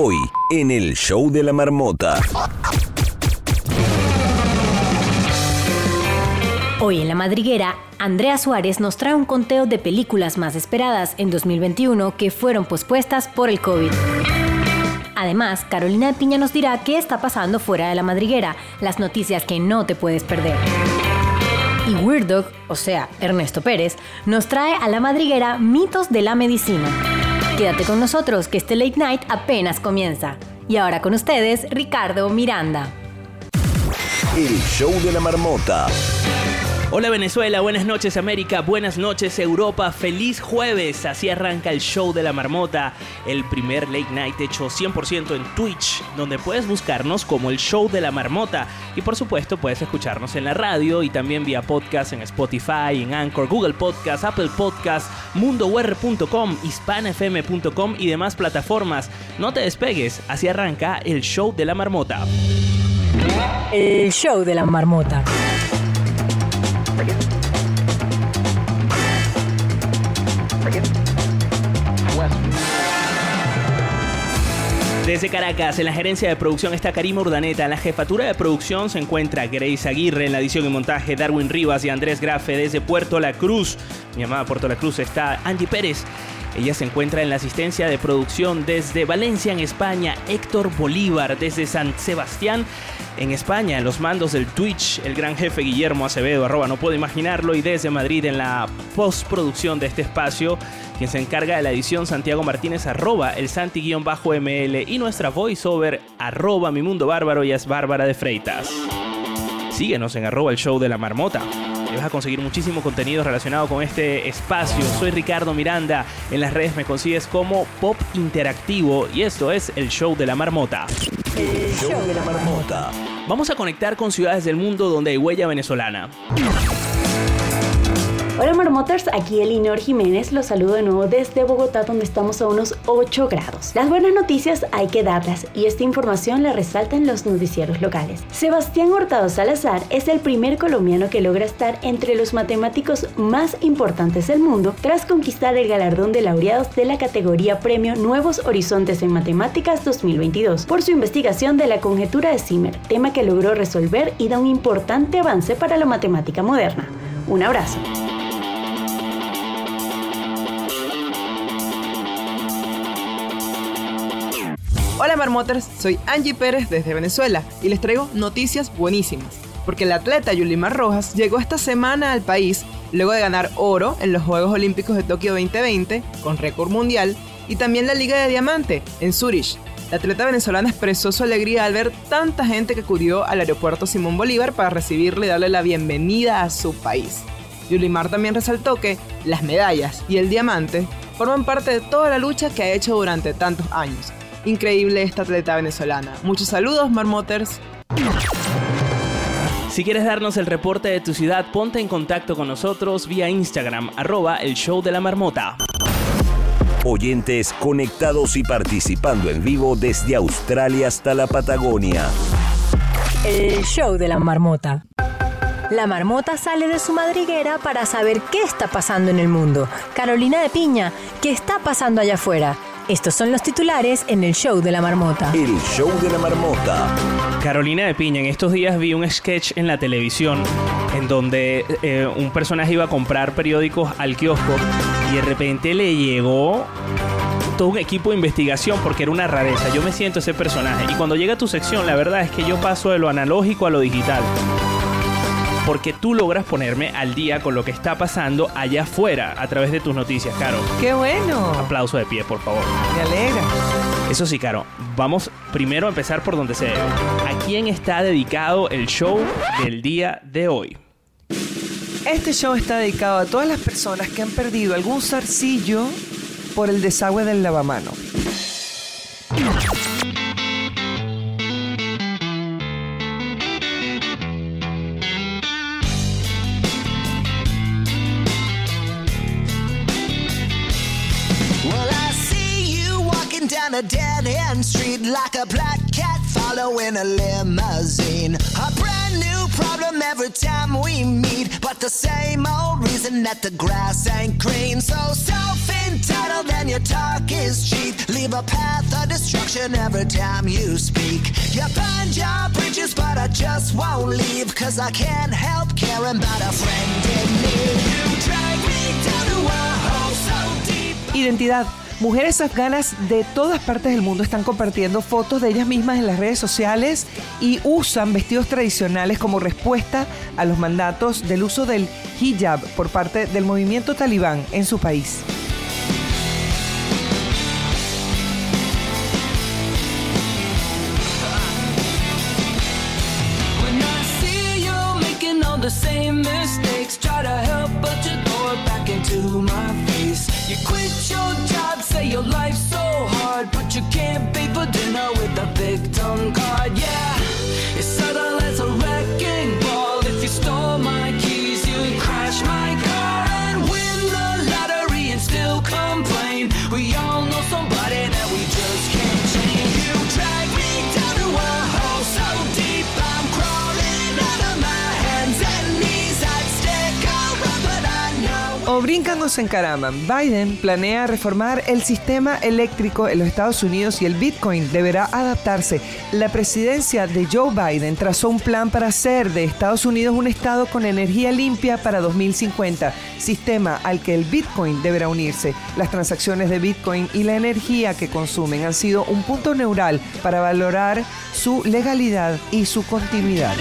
Hoy, en el show de la marmota. Hoy en La Madriguera, Andrea Suárez nos trae un conteo de películas más esperadas en 2021 que fueron pospuestas por el COVID. Además, Carolina de Piña nos dirá qué está pasando fuera de La Madriguera, las noticias que no te puedes perder. Y Weird Dog, o sea, Ernesto Pérez, nos trae a La Madriguera mitos de la medicina. Quédate con nosotros que este late night apenas comienza. Y ahora con ustedes, Ricardo Miranda. El show de la marmota. Hola Venezuela, buenas noches América, buenas noches Europa, feliz jueves, así arranca el show de la marmota, el primer late night hecho 100% en Twitch, donde puedes buscarnos como el show de la marmota. Y por supuesto puedes escucharnos en la radio y también vía podcast en Spotify, en Anchor, Google Podcast, Apple Podcast, mundowr.com, hispanfm.com y demás plataformas. No te despegues, así arranca el show de la marmota. El show de la marmota. Desde Caracas, en la gerencia de producción está Karim Urdaneta. En la jefatura de producción se encuentra Grace Aguirre. En la edición y montaje, Darwin Rivas y Andrés Grafe. Desde Puerto La Cruz, mi amada Puerto La Cruz, está Angie Pérez. Ella se encuentra en la asistencia de producción desde Valencia, en España. Héctor Bolívar, desde San Sebastián, en España. En los mandos del Twitch, el gran jefe Guillermo Acevedo, arroba, no puedo imaginarlo. Y desde Madrid, en la postproducción de este espacio, quien se encarga de la edición, Santiago Martínez, arroba, el Santi-ML. Y nuestra voiceover, arroba, mi mundo bárbaro, y es Bárbara de Freitas. Síguenos en arroba el show de la marmota. Y vas a conseguir muchísimo contenido relacionado con este espacio. Soy Ricardo Miranda. En las redes me consigues como Pop Interactivo. Y esto es el show de la marmota. El show de la marmota. Vamos a conectar con ciudades del mundo donde hay huella venezolana. Hola Marmoters, aquí Elinor Jiménez, los saludo de nuevo desde Bogotá donde estamos a unos 8 grados. Las buenas noticias hay que darlas y esta información la resaltan los noticieros locales. Sebastián Hurtado Salazar es el primer colombiano que logra estar entre los matemáticos más importantes del mundo tras conquistar el galardón de laureados de la categoría Premio Nuevos Horizontes en Matemáticas 2022 por su investigación de la conjetura de Zimmer, tema que logró resolver y da un importante avance para la matemática moderna. Un abrazo. Marmoters, soy Angie Pérez desde Venezuela y les traigo noticias buenísimas, porque el atleta Yulimar Rojas llegó esta semana al país luego de ganar oro en los Juegos Olímpicos de Tokio 2020 con récord mundial y también la Liga de Diamante en Zurich. La atleta venezolana expresó su alegría al ver tanta gente que acudió al aeropuerto Simón Bolívar para recibirle y darle la bienvenida a su país. Yulimar también resaltó que las medallas y el diamante forman parte de toda la lucha que ha hecho durante tantos años increíble esta atleta venezolana. Muchos saludos, Marmoters. Si quieres darnos el reporte de tu ciudad, ponte en contacto con nosotros vía Instagram, arroba el show de la marmota. Oyentes conectados y participando en vivo desde Australia hasta la Patagonia. El show de la marmota. La marmota sale de su madriguera para saber qué está pasando en el mundo. Carolina de Piña, ¿qué está pasando allá afuera? Estos son los titulares en el show de la marmota. El show de la marmota. Carolina de Piña, en estos días vi un sketch en la televisión en donde eh, un personaje iba a comprar periódicos al kiosco y de repente le llegó todo un equipo de investigación porque era una rareza. Yo me siento ese personaje y cuando llega tu sección, la verdad es que yo paso de lo analógico a lo digital porque tú logras ponerme al día con lo que está pasando allá afuera a través de tus noticias, Caro. ¡Qué bueno! Aplauso de pie, por favor. Me alegra. Eso sí, Caro, vamos primero a empezar por donde se debe. ¿A quién está dedicado el show del día de hoy? Este show está dedicado a todas las personas que han perdido algún zarcillo por el desagüe del lavamano. A dead end street like a black cat following a limousine. A brand new problem every time we meet, but the same old reason that the grass ain't green. So self entitled and your talk is cheap. leave a path of destruction every time you speak. You burn your bridges, but I just won't leave. Cause I can't help caring about a friend in need. You drag me down to a hole so deep. Identidad. Mujeres afganas de todas partes del mundo están compartiendo fotos de ellas mismas en las redes sociales y usan vestidos tradicionales como respuesta a los mandatos del uso del hijab por parte del movimiento talibán en su país. Quit your say your life's so hard, but you can't Brincan o encaraman. Biden planea reformar el sistema eléctrico en los Estados Unidos y el Bitcoin deberá adaptarse. La presidencia de Joe Biden trazó un plan para hacer de Estados Unidos un estado con energía limpia para 2050, sistema al que el Bitcoin deberá unirse. Las transacciones de Bitcoin y la energía que consumen han sido un punto neural para valorar su legalidad y su continuidad.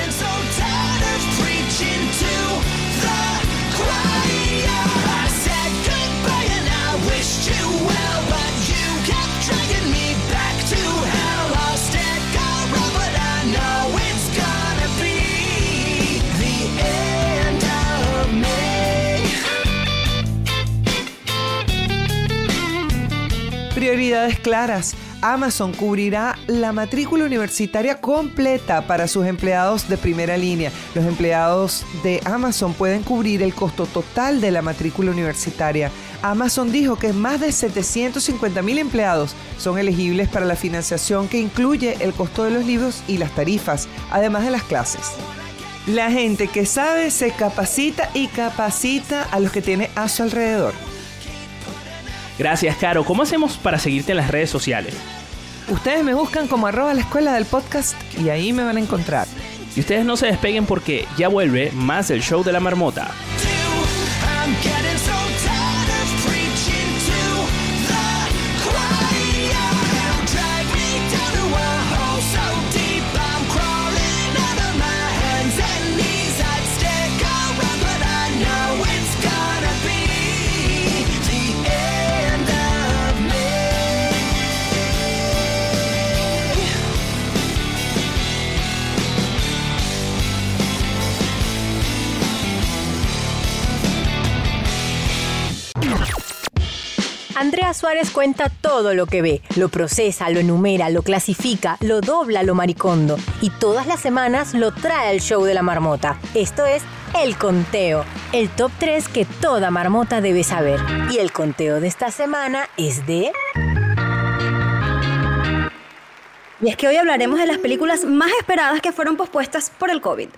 Prioridades claras. Amazon cubrirá la matrícula universitaria completa para sus empleados de primera línea. Los empleados de Amazon pueden cubrir el costo total de la matrícula universitaria. Amazon dijo que más de 750 mil empleados son elegibles para la financiación que incluye el costo de los libros y las tarifas, además de las clases. La gente que sabe se capacita y capacita a los que tiene a su alrededor. Gracias, Caro. ¿Cómo hacemos para seguirte en las redes sociales? Ustedes me buscan como arroba la escuela del podcast y ahí me van a encontrar. Y ustedes no se despeguen porque ya vuelve más del show de la marmota. Suárez cuenta todo lo que ve, lo procesa, lo enumera, lo clasifica, lo dobla, lo maricondo y todas las semanas lo trae al show de la marmota. Esto es El Conteo, el top 3 que toda marmota debe saber. Y el conteo de esta semana es de... Y es que hoy hablaremos de las películas más esperadas que fueron pospuestas por el COVID.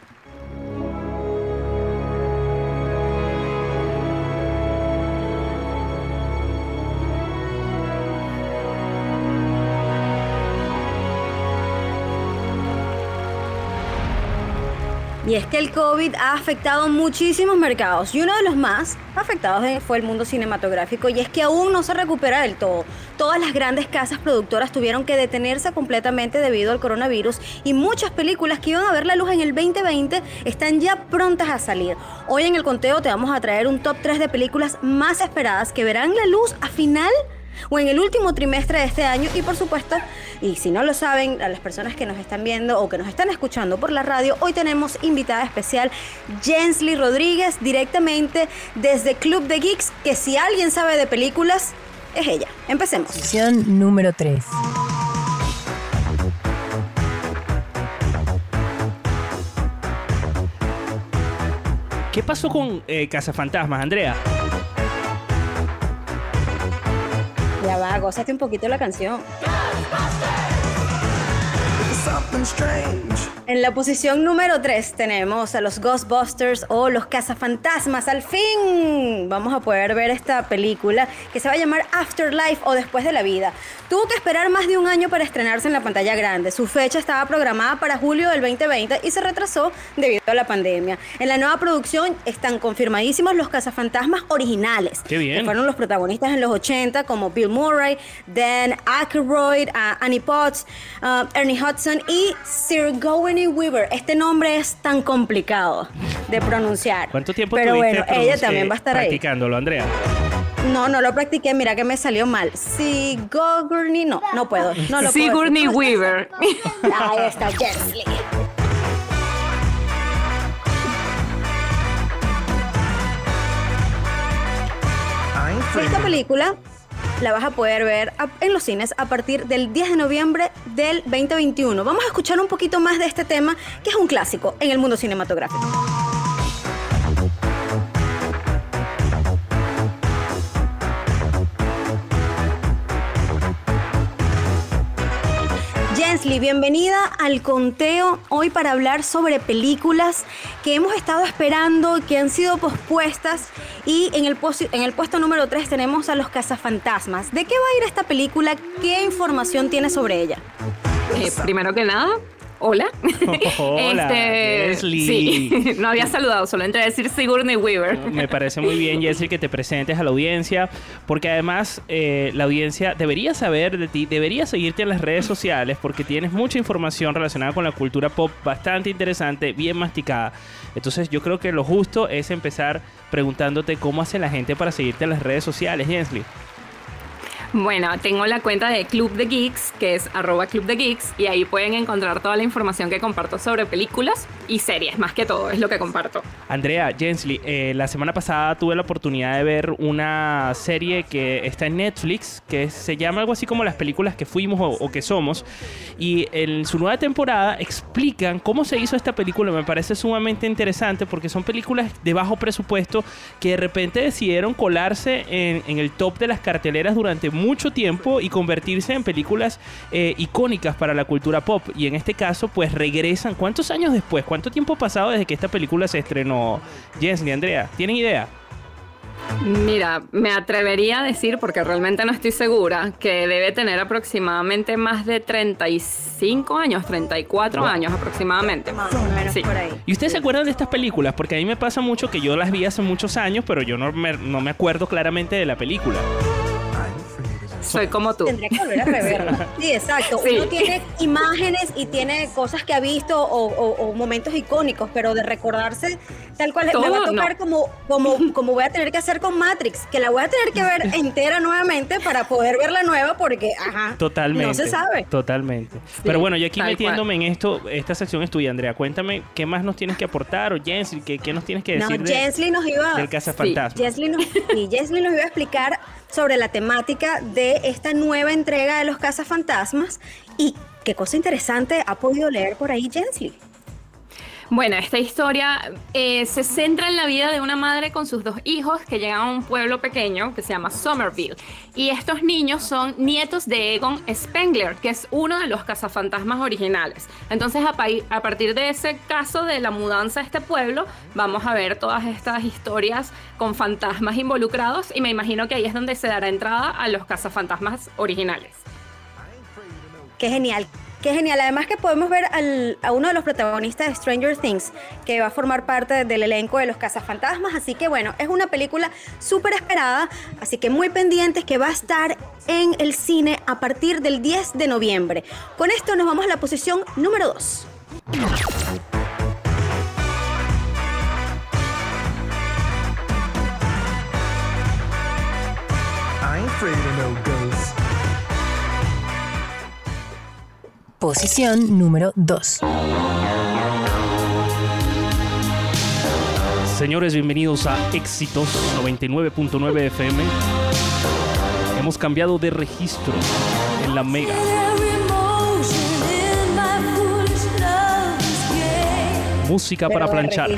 Y es que el COVID ha afectado muchísimos mercados y uno de los más afectados eh, fue el mundo cinematográfico y es que aún no se recupera del todo. Todas las grandes casas productoras tuvieron que detenerse completamente debido al coronavirus y muchas películas que iban a ver la luz en el 2020 están ya prontas a salir. Hoy en el conteo te vamos a traer un top 3 de películas más esperadas que verán la luz a final o en el último trimestre de este año y por supuesto, y si no lo saben, a las personas que nos están viendo o que nos están escuchando por la radio, hoy tenemos invitada especial Jensly Rodríguez directamente desde Club de Geeks, que si alguien sabe de películas, es ella. Empecemos. Posición número 3. ¿Qué pasó con eh, Cazafantasmas, Andrea? Un poquito la canción. something strange. En la posición número 3 tenemos a los Ghostbusters o los cazafantasmas. Al fin vamos a poder ver esta película que se va a llamar Afterlife o Después de la Vida. Tuvo que esperar más de un año para estrenarse en la pantalla grande. Su fecha estaba programada para julio del 2020 y se retrasó debido a la pandemia. En la nueva producción están confirmadísimos los cazafantasmas originales. Qué bien. Que fueron los protagonistas en los 80 como Bill Murray, Dan Aykroyd, uh, Annie Potts, uh, Ernie Hudson y Sir Gawain Weaver. Este nombre es tan complicado de pronunciar. ¿Cuánto tiempo Pero tuviste bueno, ella también va a estar ahí. practicándolo, Andrea? No, no lo practiqué, mira que me salió mal. Sigourney, no, no puedo. No lo puedo Sigourney. Weaver. Ahí está, ain't Esta película la vas a poder ver en los cines a partir del 10 de noviembre del 2021. Vamos a escuchar un poquito más de este tema, que es un clásico en el mundo cinematográfico. Bienvenida al conteo hoy para hablar sobre películas que hemos estado esperando, que han sido pospuestas y en el, en el puesto número 3 tenemos a los cazafantasmas. ¿De qué va a ir esta película? ¿Qué información tiene sobre ella? Eh, primero que nada, hola. Hola, Leslie. Sí, no había saludado, solo entré a decir Sigourney Weaver. Me parece muy bien, Jessy, que te presentes a la audiencia, porque además eh, la audiencia debería saber de ti, debería seguirte en las redes sociales, porque tienes mucha información relacionada con la cultura pop bastante interesante, bien masticada. Entonces yo creo que lo justo es empezar preguntándote cómo hace la gente para seguirte en las redes sociales, Jensly. Bueno, tengo la cuenta de Club de Geeks, que es arroba Club de Geeks, y ahí pueden encontrar toda la información que comparto sobre películas y series, más que todo, es lo que comparto. Andrea, Jensly, eh, la semana pasada tuve la oportunidad de ver una serie que está en Netflix, que se llama algo así como las películas que fuimos o, o que somos. Y en su nueva temporada explican cómo se hizo esta película. Me parece sumamente interesante porque son películas de bajo presupuesto que de repente decidieron colarse en, en el top de las carteleras durante mucho tiempo y convertirse en películas eh, icónicas para la cultura pop. Y en este caso, pues regresan. ¿Cuántos años después? ¿Cuánto tiempo ha pasado desde que esta película se estrenó? Jensly, Andrea, ¿tienen idea? Mira, me atrevería a decir, porque realmente no estoy segura, que debe tener aproximadamente más de 35 años, 34 Wow. años aproximadamente. Más o menos Sí. por ahí. ¿Y ustedes se acuerdan de estas películas? Porque a mí me pasa mucho que yo las vi hace muchos años, pero yo no me, no me acuerdo claramente de la película. Soy como tú. Tendría que volver a reverla. Sí, exacto. Sí. Uno tiene imágenes y tiene cosas que ha visto o, o- o momentos icónicos, pero de recordarse tal cual me va a Todo, tocar no. como, como, como voy a tener que hacer con Matrix, que la voy a tener que ver entera nuevamente para poder ver la nueva porque, ajá, Totalmente. no se sabe. Totalmente. Pero bueno, yo aquí metiéndome en esto, esta sección es tuya, Andrea. Cuéntame qué más nos tienes que aportar o Jensly, qué, qué nos tienes que No, decir de- Jensly nos iba del Cazafantasma. Jesly nos, sí, Jesly nos iba a explicar sobre la temática de esta nueva entrega de los cazafantasmas y qué cosa interesante ha podido leer por ahí Jesly. Bueno, esta historia eh, se centra en la vida de una madre con sus dos hijos que llegan a un pueblo pequeño que se llama Somerville. Y estos niños son nietos de Egon Spengler, que es uno de los cazafantasmas originales. Entonces, a, a partir de ese caso de la mudanza a este pueblo, vamos a ver todas estas historias con fantasmas involucrados y me imagino que ahí es donde se dará entrada a los cazafantasmas originales. Qué genial. Qué genial. Además que podemos ver a uno de los protagonistas de Stranger Things, que va a formar parte del elenco de los cazafantasmas. Así que bueno, es una película súper esperada. Así que muy pendientes que va a estar en el cine a partir del 10 de noviembre. Con esto nos vamos a la posición número 2. I ain't afraid of no ghosts. Posición número 2. Señores, bienvenidos a Éxitos 99.9 FM. Hemos cambiado de registro en la Mega. Música para planchar.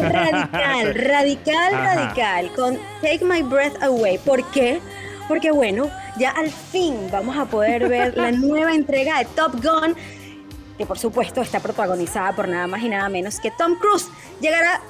Radical, radical, Ajá. radical. Con Take My Breath Away. ¿Por qué? porque bueno, ya al fin vamos a poder ver la nueva entrega de Top Gun, que por supuesto está protagonizada por nada más y nada menos que Tom Cruise. Llegará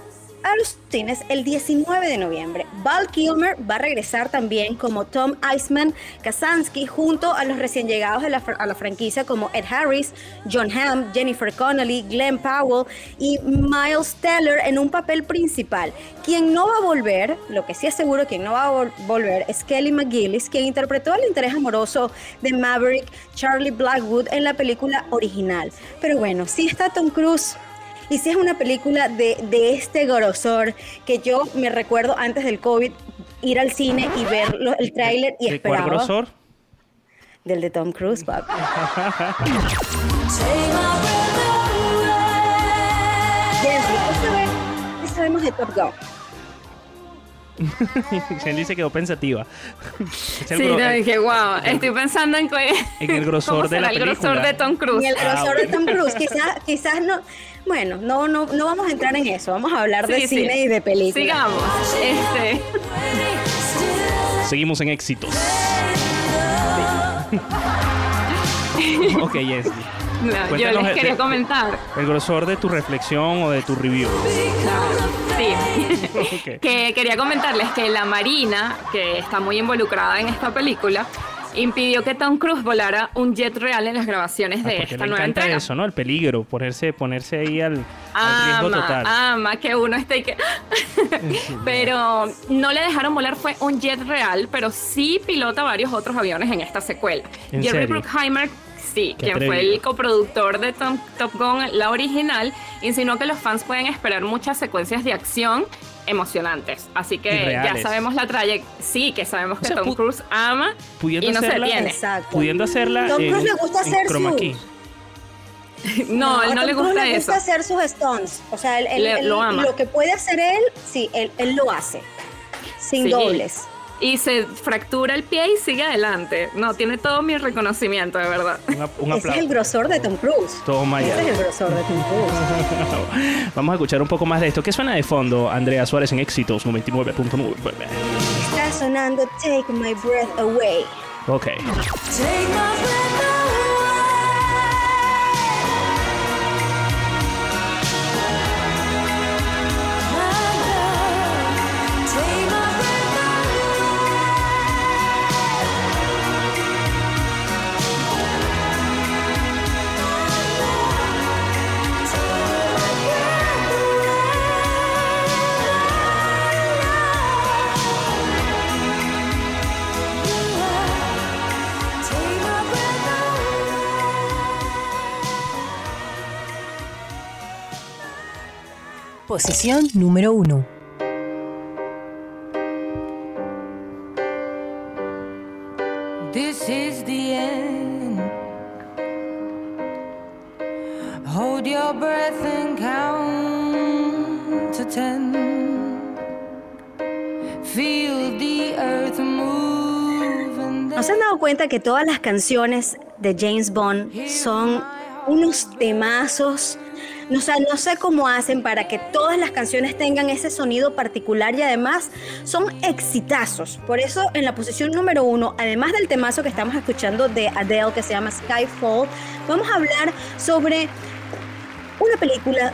a los cines el 19 de noviembre. Val Kilmer va a regresar también como Tom Iceman Kazansky junto a los recién llegados a la, franquicia como Ed Harris, John Hamm, Jennifer Connelly, Glenn Powell y Miles Teller en un papel principal. Quien no va a volver, lo que sí es seguro quien no va a vol- volver es Kelly McGillis, quien interpretó el interés amoroso de Maverick Charlie Blackwood en la película original. Pero bueno, sí está Tom Cruise y si es una película de, de este grosor que yo me recuerdo antes del COVID ir al cine y ver lo- el tráiler y ¿De cuál esperaba grosor? del de Tom Cruise, papi. Jensi, ¿qué sabe- qué sabemos de Top Gun? Shelly se quedó pensativa. Es el Sí, gro- no, el- dije, wow, estoy pensando en, que- En el grosor de la el grosor película. de Tom Cruise. Y el Ah, grosor de Tom. Cruise, quizás, quizás no. Bueno, no, no, no vamos a entrar en eso. Vamos a hablar de Sí, sí. cine y de películas. Sigamos. Este, Seguimos en éxitos. ok, yes. no, yo les quería de- comentar. El grosor de tu reflexión o de tu review. Sí. Que quería comentarles que la Marina, que está muy involucrada en esta película, impidió que Tom Cruise volara un jet real en las grabaciones Ah, de esta le nueva encanta entrega. eso, ¿no? El peligro, ponerse, ponerse ahí al, al riesgo Ama, total. ama que uno esté y que... pero no le dejaron volar, fue un jet real, pero sí pilota varios otros aviones en esta secuela. ¿En Jerry serio? Bruckheimer, sí, Qué quien fue el coproductor de Tom- Top Gun, la original, insinuó que los fans pueden esperar muchas secuencias de acción emocionantes. Así que ya sabemos la trayectoria. Sí, que sabemos que sea, Tom Cruise ama pudiendo y no se hacerla- detiene. Exacto. Pudiendo hacerla Tom Cruise le gusta hacer. No, a él no le gusta le eso. gusta hacer sus stunts. O sea, él, él- Le- él- lo ama. que puede hacer él, sí, él, él lo hace. Sin Sí. dobles. Y se fractura el pie y sigue adelante. No, tiene todo mi reconocimiento, de verdad. Un, un Ese es aplauso. el grosor de Tom Cruise. Toma Ese ya. es el grosor de Tom Cruise. Vamos a escuchar un poco más de esto. ¿Qué suena de fondo, Andrea Suárez en Éxitos 99.9? Está sonando Take My Breath Away. Ok. Take my breath away. Posición número 1. This is the end. Hold your breath and count to ten. Feel the earth move ¿No se han dado cuenta que todas las canciones de James Bond son unos temazos? No, sé- no sé cómo hacen para que todas las canciones tengan ese sonido particular y además son exitazos. Por eso en la posición número uno, además del temazo que estamos escuchando de Adele que se llama Skyfall, vamos a hablar sobre una película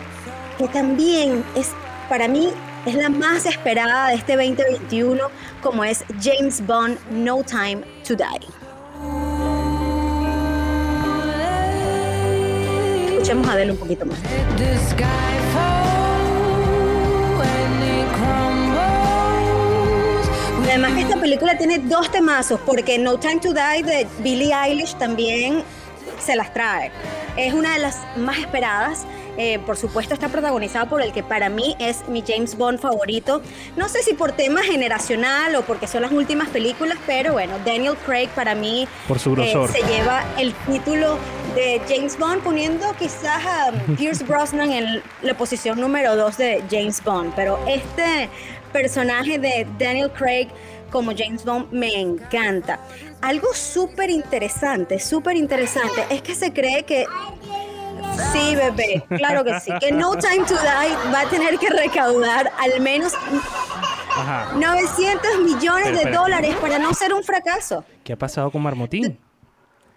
que también es para mí es la más esperada de este 2021 como es James Bond No Time to Die. Escuchemos a Adele un poquito más. además esta película tiene dos temazos porque No Time to Die de Billie Eilish también se las trae. Es una de las más esperadas. Eh, por supuesto está protagonizada por el que para mí es mi James Bond favorito. No sé si por tema generacional o porque son las últimas películas, pero bueno, Daniel Craig para mí Por su grosor. eh, se lleva el título de James Bond poniendo quizás a Pierce Brosnan en la posición número 2 de James Bond. Pero este personaje de Daniel Craig como James Bond me encanta. Algo súper interesante, súper interesante, es que se cree que Sí, bebé, claro que sí. Que No Time to Die va a tener que recaudar al menos Ajá. 900 millones Pero, de dólares para no ser un fracaso. ¿Qué ha pasado con Marmotín?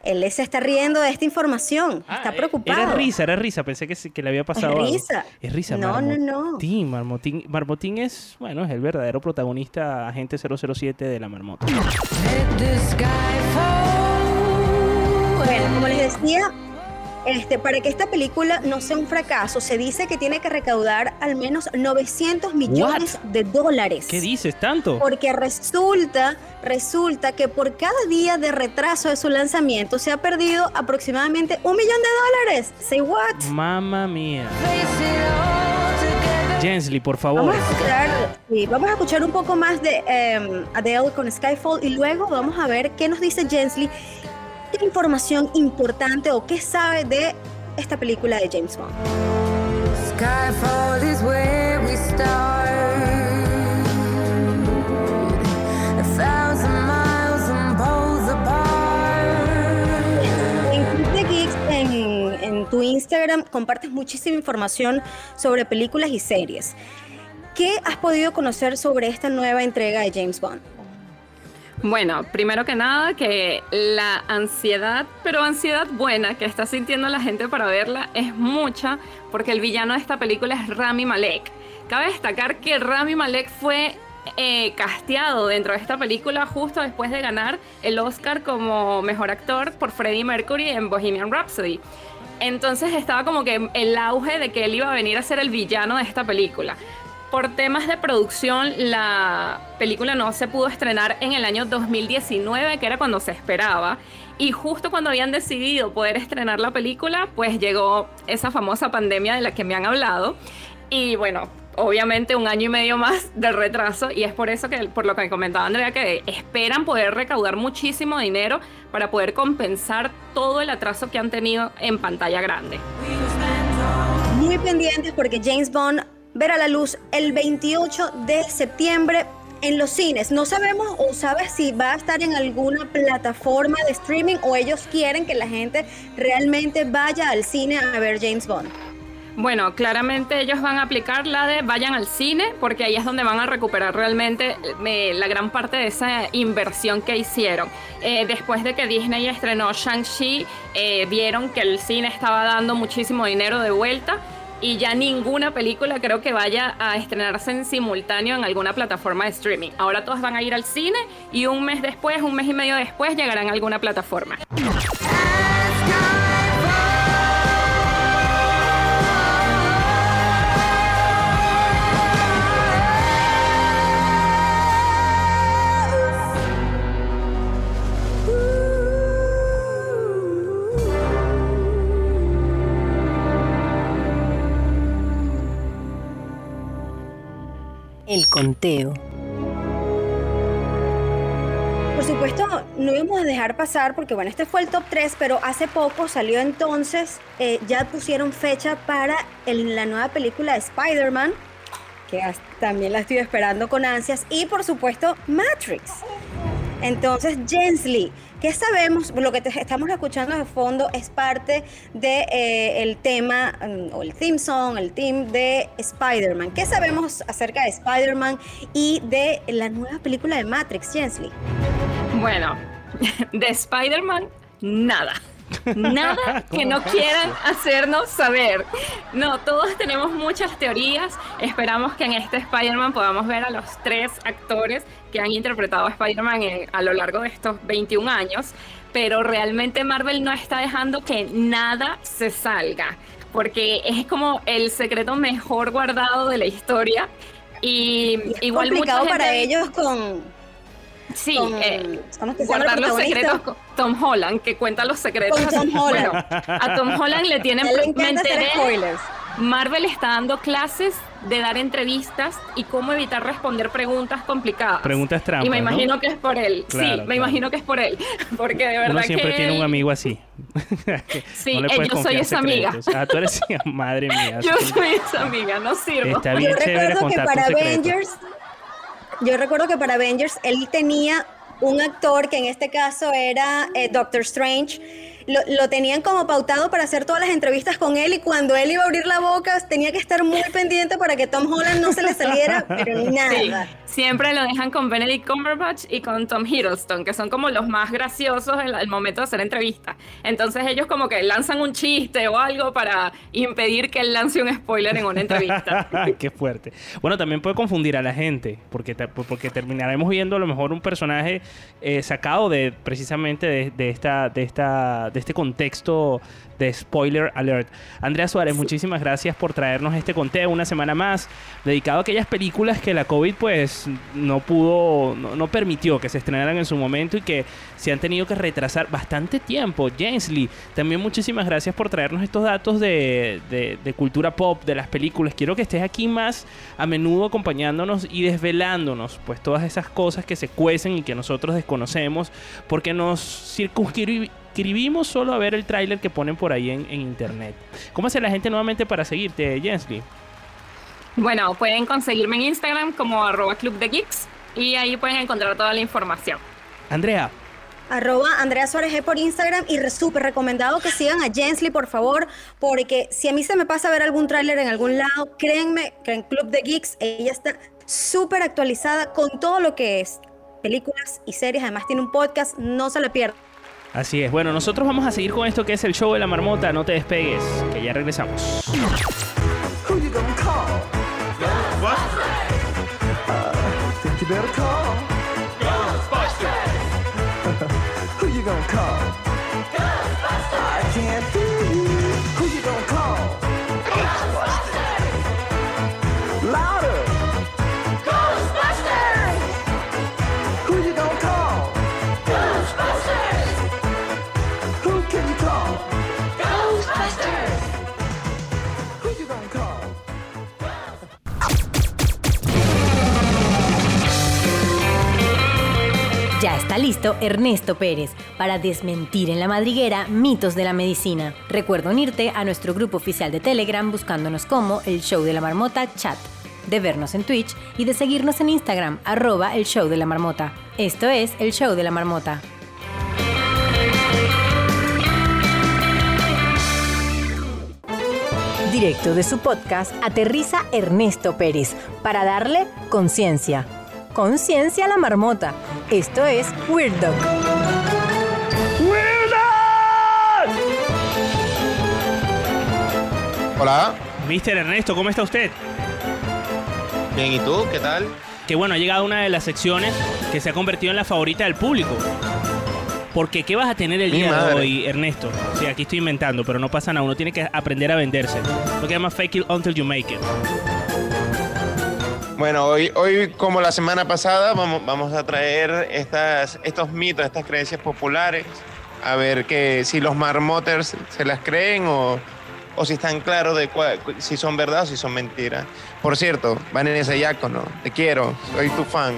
Él se está riendo de esta información. está preocupado. Ah, Era risa, era risa. Pensé que, le había pasado Es algo. risa. Es risa, No, no, no. Marmotín, Marmotín. Marmotín es, bueno, es el verdadero protagonista, agente 007 de la marmota. Bueno, como les decía, este, para que esta película no sea un fracaso, se dice que tiene que recaudar al menos 900 millones de dólares. ¿Qué dices? ¿Tanto? Porque resulta, resulta que por cada día de retraso de su lanzamiento se ha perdido aproximadamente un millón de dólares. Say what? Mamma mía. Jensley, por favor. Vamos a escuchar, sí, vamos a escuchar un poco más de em, Adele con Skyfall y luego vamos a ver qué nos dice Jensley, qué información importante o qué sabe de esta película de James Bond. Skyfall is where we start. En tu Instagram, compartes muchísima información sobre películas y series. ¿Qué has podido conocer sobre esta nueva entrega de James Bond? Bueno, primero que nada, que la ansiedad, pero ansiedad buena que está sintiendo la gente para verla es mucha, porque el villano de esta película es Rami Malek. Cabe destacar que Rami Malek fue eh, casteado dentro de esta película justo después de ganar el Oscar como mejor actor por Freddie Mercury en Bohemian Rhapsody. Entonces estaba como que el auge de que él iba a venir a ser el villano de esta película. Por temas de producción, la película no se pudo estrenar en el año 2019, que era cuando se esperaba. Y justo cuando habían decidido poder estrenar la película, pues llegó esa famosa pandemia de la que me han hablado. Y bueno, obviamente un año y medio más de retraso. Y es por eso que, por lo que me comentaba Andrea, que esperan poder recaudar muchísimo dinero para poder compensar todo el atraso que han tenido en pantalla grande. Muy pendientes porque James Bond verá la luz el 28 de septiembre en los cines. No sabemos o sabes si va a estar en alguna plataforma de streaming o ellos quieren que la gente realmente vaya al cine a ver James Bond. Bueno, claramente ellos van a aplicar la de vayan al cine, porque ahí es donde van a recuperar realmente eh, la gran parte de esa inversión que hicieron. Eh, después de que Disney estrenó Shang-Chi, eh, vieron que el cine estaba dando muchísimo dinero de vuelta y ya ninguna película creo que vaya a estrenarse en simultáneo en alguna plataforma de streaming. Ahora todas van a ir al cine y un mes después, un mes y medio después llegarán a alguna plataforma. Por supuesto, no íbamos a dejar pasar porque, bueno, este fue el top 3, pero hace poco salió entonces, eh, ya pusieron fecha para la nueva película de Spider-Man, que también la estoy esperando con ansias, y por supuesto, Matrix. Entonces, Jensley, ¿qué sabemos? Lo que te estamos escuchando de fondo es parte del de, el tema, mm, o el theme song, el theme de Spider-Man. ¿Qué sabemos acerca de Spider-Man y de la nueva película de Matrix, Jensley? Bueno, de Spider-Man, nada. Nada que no quieran hacernos saber. No, todos tenemos muchas teorías. Esperamos que en este Spider-Man podamos ver a los tres actores que han interpretado a Spider-Man en- a lo largo de estos 21 años. Pero realmente Marvel no está dejando que nada se salga. Porque es como el secreto mejor guardado de la historia. Y, igual complicado mucha gente- para ellos con Sí, con- eh, ¿cómo es que se llama el guardar los secretos con Tom Holland, que cuenta los secretos. Con Tom Holland. Bueno, a Tom Holland le tienen... Le me enteré, spoilers. Marvel está dando clases de dar entrevistas y cómo evitar responder preguntas complicadas. Preguntas trampas, Y me ¿no? imagino que es por él. Claro, sí, me claro. imagino que es por él. Porque de verdad Uno siempre que tiene un él- amigo así. Sí, No eh, yo soy esa amiga. Ah, tú eres madre mía. Yo soy esa amiga, no sirvo. Está bien Yo chévere recuerdo que para. Avengers, yo recuerdo que para Avengers él tenía un actor que en este caso era eh, Doctor Strange lo, lo tenían como pautado para hacer todas las entrevistas con él y cuando él iba a abrir la boca tenía que estar muy pendiente para que Tom Holland no se le saliera, pero nada. Sí, siempre lo dejan con Benedict Cumberbatch y con Tom Hiddleston, que son como los más graciosos el momento de hacer entrevistas. Entonces ellos como que lanzan un chiste o algo para impedir que él lance un spoiler en una entrevista. Qué fuerte. Bueno, también puede confundir a la gente, porque, te- porque terminaremos viendo a lo mejor un personaje eh, sacado de precisamente de, de esta, de, esta, de este contexto de spoiler alert. Andrea Suárez, muchísimas gracias por traernos este conteo una semana más, dedicado a aquellas películas que la COVID pues no pudo, no, no permitió que se estrenaran en su momento y que se han tenido que retrasar bastante tiempo. James Lee, también muchísimas gracias por traernos estos datos de, de- de cultura pop, de las películas. Quiero que estés aquí más a menudo acompañándonos y desvelándonos pues todas esas cosas que se cuecen y que nosotros desconocemos porque nos circunscribimos solo a ver el tráiler que ponen por ahí en, en internet. ¿Cómo hace la gente nuevamente para seguirte, Lee? Bueno, pueden conseguirme en Instagram como arroba club de geeks y ahí pueden encontrar toda la información. Andrea, Arroba Andrea Suárez G por Instagram y re- súper recomendado que sigan a Jensley, por favor, porque si a mí se me pasa a ver algún tráiler en algún lado, créanme que en Club de Geeks ella está súper actualizada con todo lo que es películas y series, además tiene un podcast, no se le pierdan. Así es. Bueno, nosotros vamos a seguir con esto que es el show de la marmota. No te despegues, que ya regresamos. Who you gonna call? Uh, think you better call. Listo Ernesto Pérez para desmentir en la madriguera mitos de la medicina. Recuerda unirte a nuestro grupo oficial de Telegram buscándonos como el Show de la Marmota Chat, de vernos en Twitch y de seguirnos en Instagram, arroba el Show de la Marmota. Esto es el Show de la Marmota. Directo de su podcast, aterriza Ernesto Pérez para darle conciencia. Conciencia a la marmota. Esto es Weird Dog. Hola. Mister Ernesto, ¿cómo está usted? Bien, ¿y tú? ¿Qué tal? Que bueno, ha llegado una de las secciones que se ha convertido en la favorita del público. Porque ¿qué vas a tener el Mi día de hoy, Ernesto? Sí, aquí estoy inventando, pero no pasa nada. Uno tiene que aprender a venderse. Lo que llama fake it until you make it. Bueno, hoy, hoy como la semana pasada, vamos, vamos a traer estas, estos mitos, estas creencias populares, a ver que si los marmoters se las creen o, o si están claros de cua- si son verdad o si son mentiras. Por cierto, Vanessa Yacono, te quiero, soy tu fan.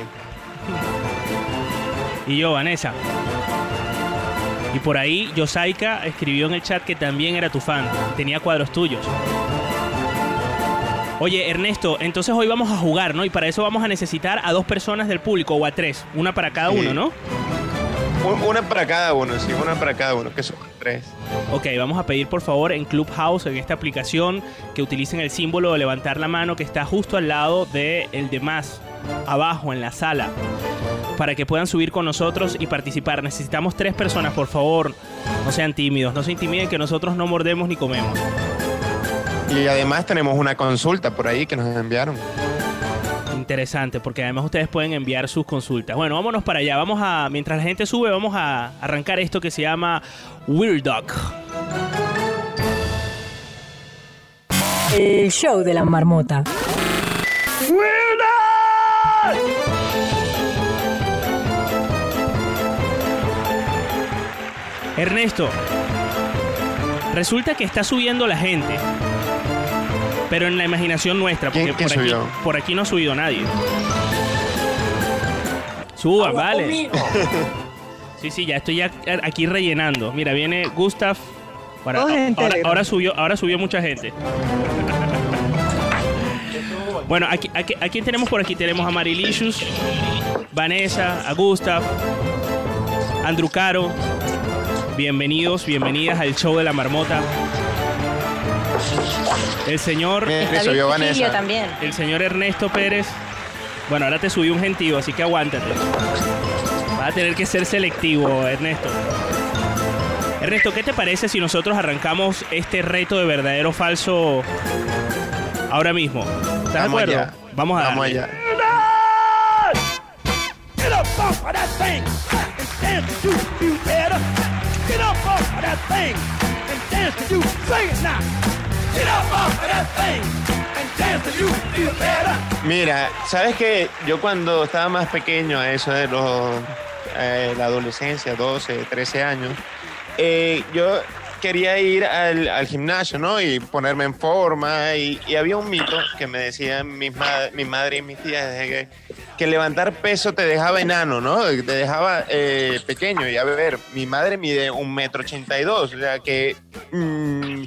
Y yo, Vanessa. Y por ahí, Yosaika escribió en el chat que también era tu fan. Tenía cuadros tuyos. Oye, Ernesto, entonces hoy vamos a jugar, ¿no? Y para eso vamos a necesitar a dos personas del público o a tres. Una para cada Sí. uno, ¿no? Un- Una para cada uno, sí, una para cada uno, que son tres. Ok, vamos a pedir por favor en Clubhouse, en esta aplicación, que utilicen el símbolo de levantar la mano que está justo al lado de el de más, abajo en la sala, para que puedan subir con nosotros y participar. Necesitamos tres personas, por favor. No sean tímidos, no se intimiden que nosotros no mordemos ni comemos. Y además tenemos una consulta por ahí que nos enviaron. Interesante, porque además ustedes pueden enviar sus consultas. Bueno, vámonos para allá. Vamos a, mientras la gente sube, vamos a arrancar esto que se llama Weird Dog. El Show de la Marmota. Ernesto, resulta que está subiendo la gente. Pero en la imaginación nuestra, porque ¿Quién- quién por, aquí, por aquí no ha subido nadie. Suban, vale. Sí, sí, ya estoy ya aquí rellenando. Mira, viene Gustav. Para- ahora subió, ahora subió mucha gente. Bueno, aquí, aquí- ¿a quién tenemos por aquí? Tenemos a Marilicious, Vanessa, a Gustav, Andrew Caro, Bienvenidos, bienvenidas al show de la marmota. El señor. Me subió Vanessa. también. El señor Ernesto Pérez. Bueno, ahora te subí un gentío, así que aguántate. Vas a tener que ser selectivo, Ernesto. Ernesto, ¿qué te parece si nosotros arrancamos este reto de verdadero o falso ahora mismo? ¿Estás de Vamos acuerdo? allá. Vamos a Vamos darle. allá. Get up Mira, sabes que yo cuando estaba más pequeño, eso de los, eh, la adolescencia, 12, 13 años, eh, yo quería ir al, al gimnasio, ¿no? Y ponerme en forma. Y, había un mito que me decían mis ma- mi madre y mis tías, que, que levantar peso te dejaba enano, ¿no? Te dejaba eh, pequeño. Y a ver, mi madre mide un metro ochenta y dos, o sea que... mm,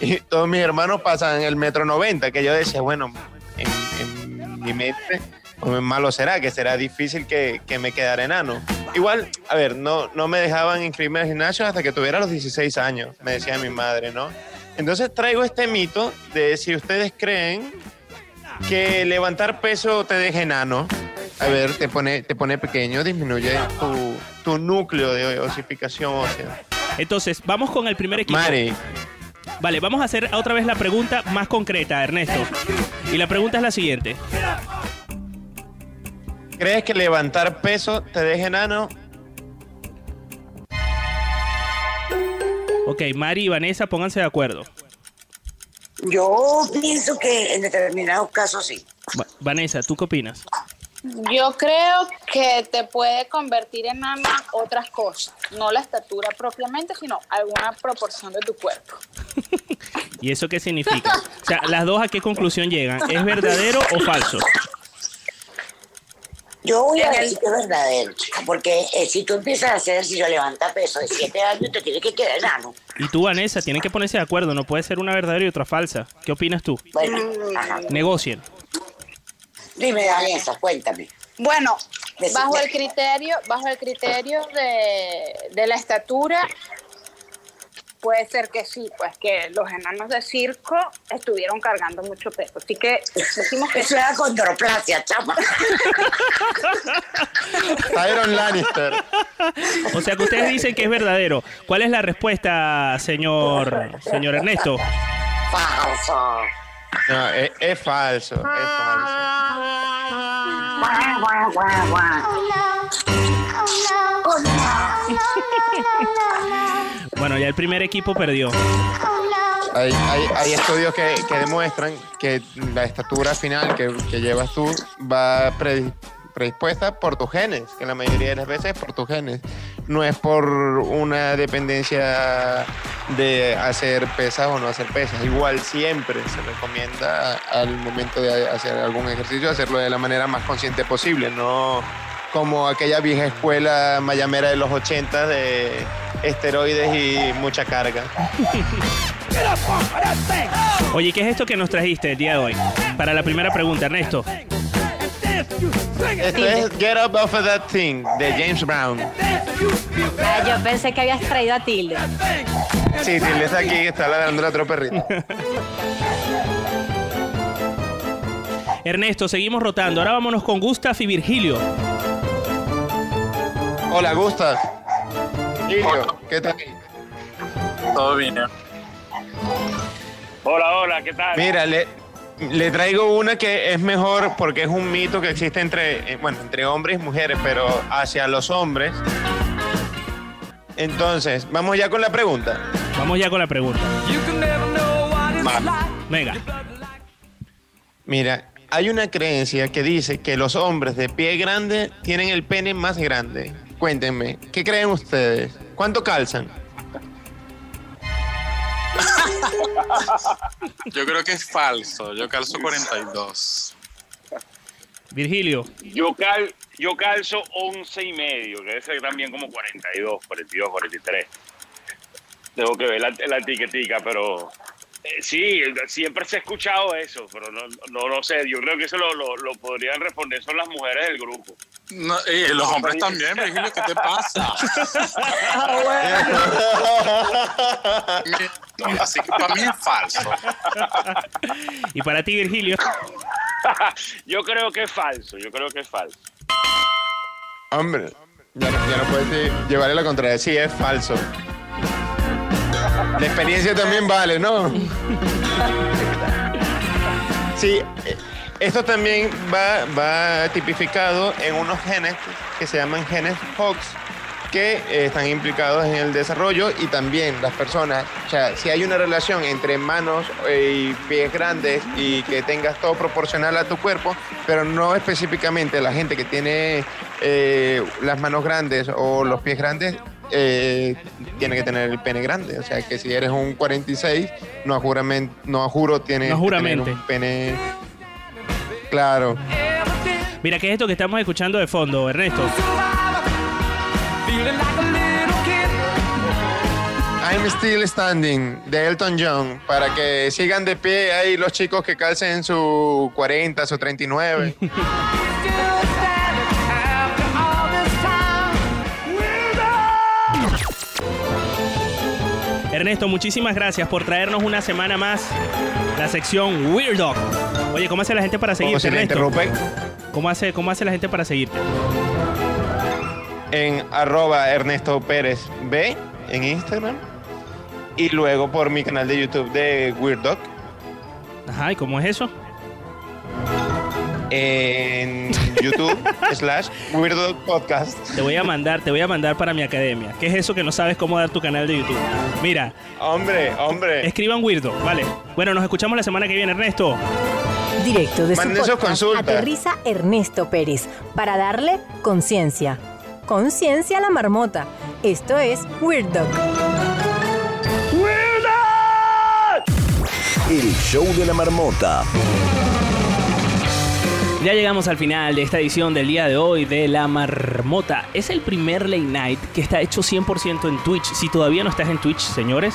y todos mis hermanos pasan el metro noventa, que yo decía, bueno, en, en mi mente, pues, malo será, que será difícil que, que me quedara enano. Igual, a ver, no, no me dejaban inscribirme al gimnasio hasta que tuviera los 16 años, me decía mi madre, ¿no? Entonces traigo este mito de si ustedes creen que levantar peso te deja enano. A ver, te pone, te pone pequeño, disminuye tu, tu núcleo de osificación ósea. Entonces, vamos con el primer equipo. Mari, Vale, vamos a hacer otra vez la pregunta más concreta, Ernesto. Y la pregunta es la siguiente. ¿crees que levantar peso te deja enano? Ok, Mari y Vanessa, pónganse de acuerdo. Yo pienso que en determinados casos sí. Va- Vanessa, ¿tú qué opinas? Yo creo que te puede convertir en ama otras cosas, no la estatura propiamente, sino alguna proporción de tu cuerpo. ¿Y eso qué significa? O sea, las dos a qué conclusión llegan. ¿Es verdadero o falso? Yo voy a decir que es verdadero, porque eh, si tú empiezas a hacer ejercicio, levanta peso de 7 años, te tiene que quedar enano. Y tú, Vanessa, tienen que ponerse de acuerdo. No puede ser una verdadera y otra falsa. ¿Qué opinas tú? Bueno, ajá. Negocien. Dime, Vanessa, cuéntame. Bueno, bajo el criterio, bajo el criterio de, de la estatura, puede ser que sí, pues que los enanos de circo estuvieron cargando mucho peso. Así que decimos que Eso era condroplasia, chama. Tyron Lannister. O sea que ustedes dicen que es verdadero. ¿Cuál es la respuesta, señor, señor Ernesto? Falso. No, es, es falso, es falso. Bueno, ya el primer equipo perdió. Hay, estudios que, que demuestran que la estatura final que, que llevas tú va predi- predispuesta por tus genes, que la mayoría de las veces es por tus genes. No es por una dependencia de hacer pesas o no hacer pesas. Igual siempre se recomienda al momento de hacer algún ejercicio hacerlo de la manera más consciente posible, no como aquella vieja escuela mayamera de los 80 de esteroides y mucha carga. Oye, ¿qué es esto que nos trajiste el día de hoy? Para la primera pregunta, Ernesto. Esto es Get Up Off of That Thing de James Brown. Ah, yo pensé que habías traído a Tilde. Sí, él está aquí, está ladrando el otro perrito. Ernesto, seguimos rotando. Ahora vámonos con Gustav y Virgilio. Hola, Gustav. Guillo, ¿qué tal? Todo bien. Hola, hola, ¿qué tal? Mira, le, le traigo una que es mejor porque es un mito que existe entre, eh, bueno, entre hombres y mujeres, pero hacia los hombres. Entonces, vamos ya con la pregunta. Vamos ya con la pregunta. Venga. Mira, hay una creencia que dice que los hombres de pie grande tienen el pene más grande. Cuéntenme, ¿qué creen ustedes? ¿Cuánto calzan? Yo creo que es falso. Yo calzo 42. Virgilio. Yo, cal, yo calzo 11 y medio, que debe ser también como 42, 42, 43. Tengo que ver la, la etiquetica, pero Eh, Sí, siempre se ha escuchado eso, pero no, no lo sé. Yo creo que eso lo, lo, lo podrían responder son las mujeres del grupo. No, y los hombres también, Virgilio, ¿qué te pasa? No, Así que para mí es falso. Y para ti, Virgilio. Yo creo que es falso, yo creo que es falso. Hombre, ya, no- ya no puedes eh, llevarle la contraria. Sí, es falso. La experiencia también vale, ¿no? Sí, eh, esto también va, va tipificado en unos genes que se llaman genes Hox, que eh, están implicados en el desarrollo y también las personas, o sea, si hay una relación entre manos eh, y pies grandes y que tengas todo proporcional a tu cuerpo, pero no específicamente la gente que tiene eh, las manos grandes o los pies grandes, eh, tiene que tener el pene grande. O sea, que si eres un 46, no a, juramen- no juro tienes No que tener un pene... Claro. Mira, ¿qué es esto que estamos escuchando de fondo, Ernesto? I'm Still Standing de Elton John para que sigan de pie ahí los chicos que calcen su 40, su 39. Ernesto, muchísimas gracias por traernos una semana más la sección Weird Dog. Oye, ¿cómo hace la gente para seguirte, Ernesto? ¿Cómo hace, ¿Cómo hace la gente para seguirte? en arroba Ernesto Pérez B en Instagram y luego por mi canal de YouTube de Weird Dog Ajá, ¿y cómo es eso? en YouTube slash Weird Dog Podcast. Te voy a mandar, te voy a mandar para mi academia. ¿Qué es eso que no sabes cómo dar tu canal de YouTube? Mira. Hombre, hombre. Escriban Weirdo, vale. Bueno, nos escuchamos la semana que viene, Ernesto. Directo de su Manden sus podcast, aterriza Ernesto Pérez para darle conciencia. Conciencia a la marmota. Esto es Weird Dog. El show de la marmota. Ya llegamos al final de esta edición del día de hoy de La Marmota. Es el primer late night que está hecho 100% en Twitch. Si todavía no estás en Twitch, señores,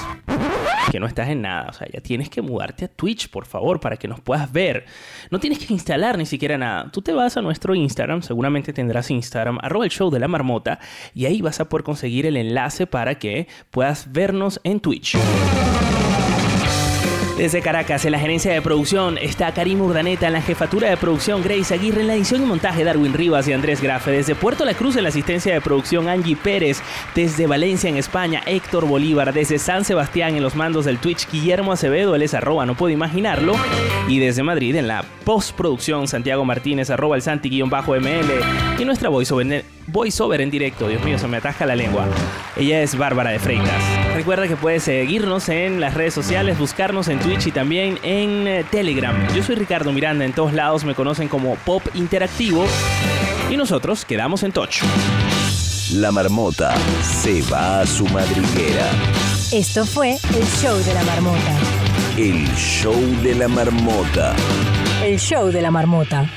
que no estás en nada. O sea, ya tienes que mudarte a Twitch, por favor, para que nos puedas ver. No tienes que instalar ni siquiera nada. Tú te vas a nuestro Instagram, seguramente tendrás Instagram, arroba el show de la marmota, y ahí vas a poder conseguir el enlace para que puedas vernos en Twitch. Desde Caracas, en la gerencia de producción, está Karim Urdaneta, en la jefatura de producción, Grace Aguirre, en la edición y montaje, Darwin Rivas y Andrés Grafe. Desde Puerto La Cruz, en la asistencia de producción, Angie Pérez. Desde Valencia, en España, Héctor Bolívar. Desde San Sebastián, en los mandos del Twitch, Guillermo Acevedo, él es arroba, no puedo imaginarlo. Y desde Madrid, en la postproducción, Santiago Martínez, arroba el Santi-ML. Y nuestra voiceover, voiceover en directo, Dios mío, se me atasca la lengua. Ella es Bárbara de Freitas. Recuerda que puedes seguirnos en las redes sociales, buscarnos en Twitch y también en eh, Telegram. Yo soy Ricardo Miranda, en todos lados me conocen como Pop Interactivo y nosotros quedamos en touch. La marmota se va a su madriguera. Esto fue el show de la marmota. El show de la marmota. El show de la marmota.